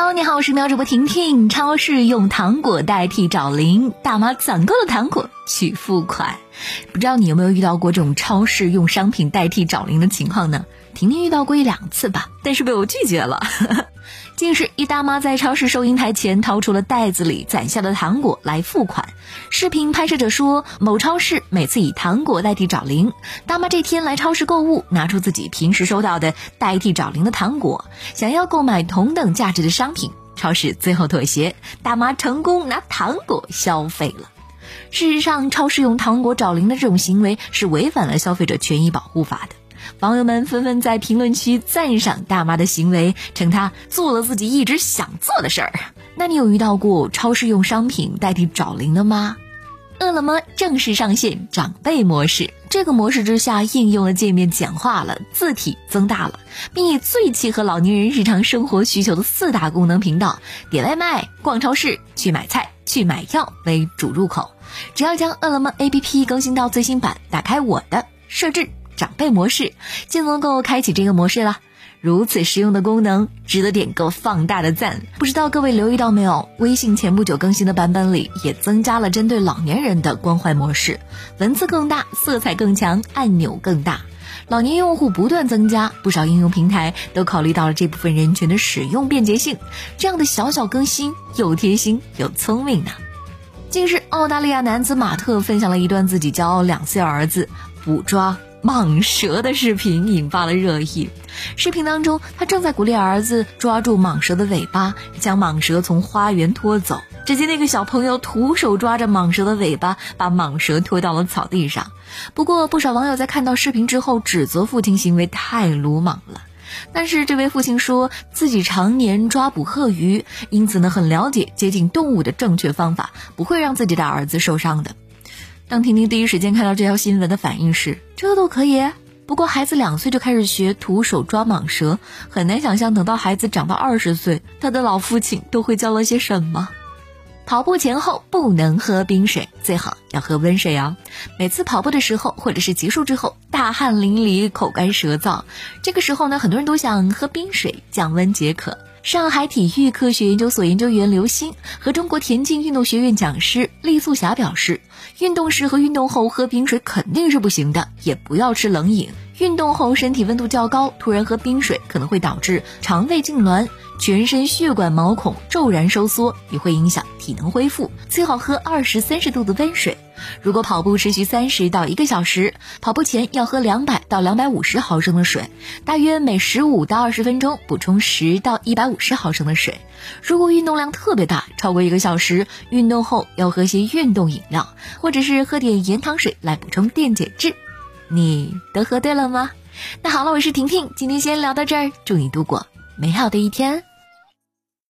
Hello，你好，我是喵主播婷婷。超市用糖果代替找零，大妈攒够了糖果去付款。不知道你有没有遇到过这种超市用商品代替找零的情况呢？婷婷遇到过一两次吧，但是被我拒绝了。近日，一大妈在超市收银台前掏出了袋子里攒下的糖果来付款。视频拍摄者说，某超市每次以糖果代替找零，大妈这天来超市购物，拿出自己平时收到的代替找零的糖果，想要购买同等价值的商品。超市最后妥协，大妈成功拿糖果消费了。事实上，超市用糖果找零的这种行为是违反了消费者权益保护法的。网友们纷纷在评论区赞赏大妈的行为，称她做了自己一直想做的事儿。那你有遇到过超市用商品代替找零的吗？饿了么正式上线长辈模式，这个模式之下，应用的界面简化了，字体增大了，并以最契合老年人日常生活需求的四大功能频道——点外卖、逛超市、去买菜、去买药为主入口。只要将饿了么 APP 更新到最新版，打开我的设置。长辈模式就能够开启这个模式了，如此实用的功能，值得点个放大的赞。不知道各位留意到没有？微信前不久更新的版本里也增加了针对老年人的关怀模式，文字更大，色彩更强，按钮更大。老年用户不断增加，不少应用平台都考虑到了这部分人群的使用便捷性。这样的小小更新，又贴心又聪明呢。近日，澳大利亚男子马特分享了一段自己教两岁儿子捕抓。蟒蛇的视频引发了热议。视频当中，他正在鼓励儿子抓住蟒蛇的尾巴，将蟒蛇从花园拖走。只见那个小朋友徒手抓着蟒蛇的尾巴，把蟒蛇拖到了草地上。不过，不少网友在看到视频之后，指责父亲行为太鲁莽了。但是，这位父亲说自己常年抓捕鳄鱼，因此呢，很了解接近动物的正确方法，不会让自己的儿子受伤的。当婷婷第一时间看到这条新闻的反应是：这都可以？不过孩子两岁就开始学徒手抓蟒蛇，很难想象等到孩子长到二十岁，他的老父亲都会教了些什么。跑步前后不能喝冰水，最好要喝温水哦。每次跑步的时候，或者是结束之后，大汗淋漓、口干舌燥，这个时候呢，很多人都想喝冰水降温解渴。上海体育科学研究所研究员刘鑫和中国田径运动学院讲师厉素霞表示，运动时和运动后喝冰水肯定是不行的，也不要吃冷饮。运动后身体温度较高，突然喝冰水可能会导致肠胃痉挛。全身血管毛孔骤然收缩，也会影响体能恢复。最好喝二十三十度的温水。如果跑步持续三十到一个小时，跑步前要喝两百到两百五十毫升的水，大约每十五到二十分钟补充十到一百五十毫升的水。如果运动量特别大，超过一个小时，运动后要喝些运动饮料，或者是喝点盐糖水来补充电解质。你都喝对了吗？那好了，我是婷婷，今天先聊到这儿，祝你度过美好的一天。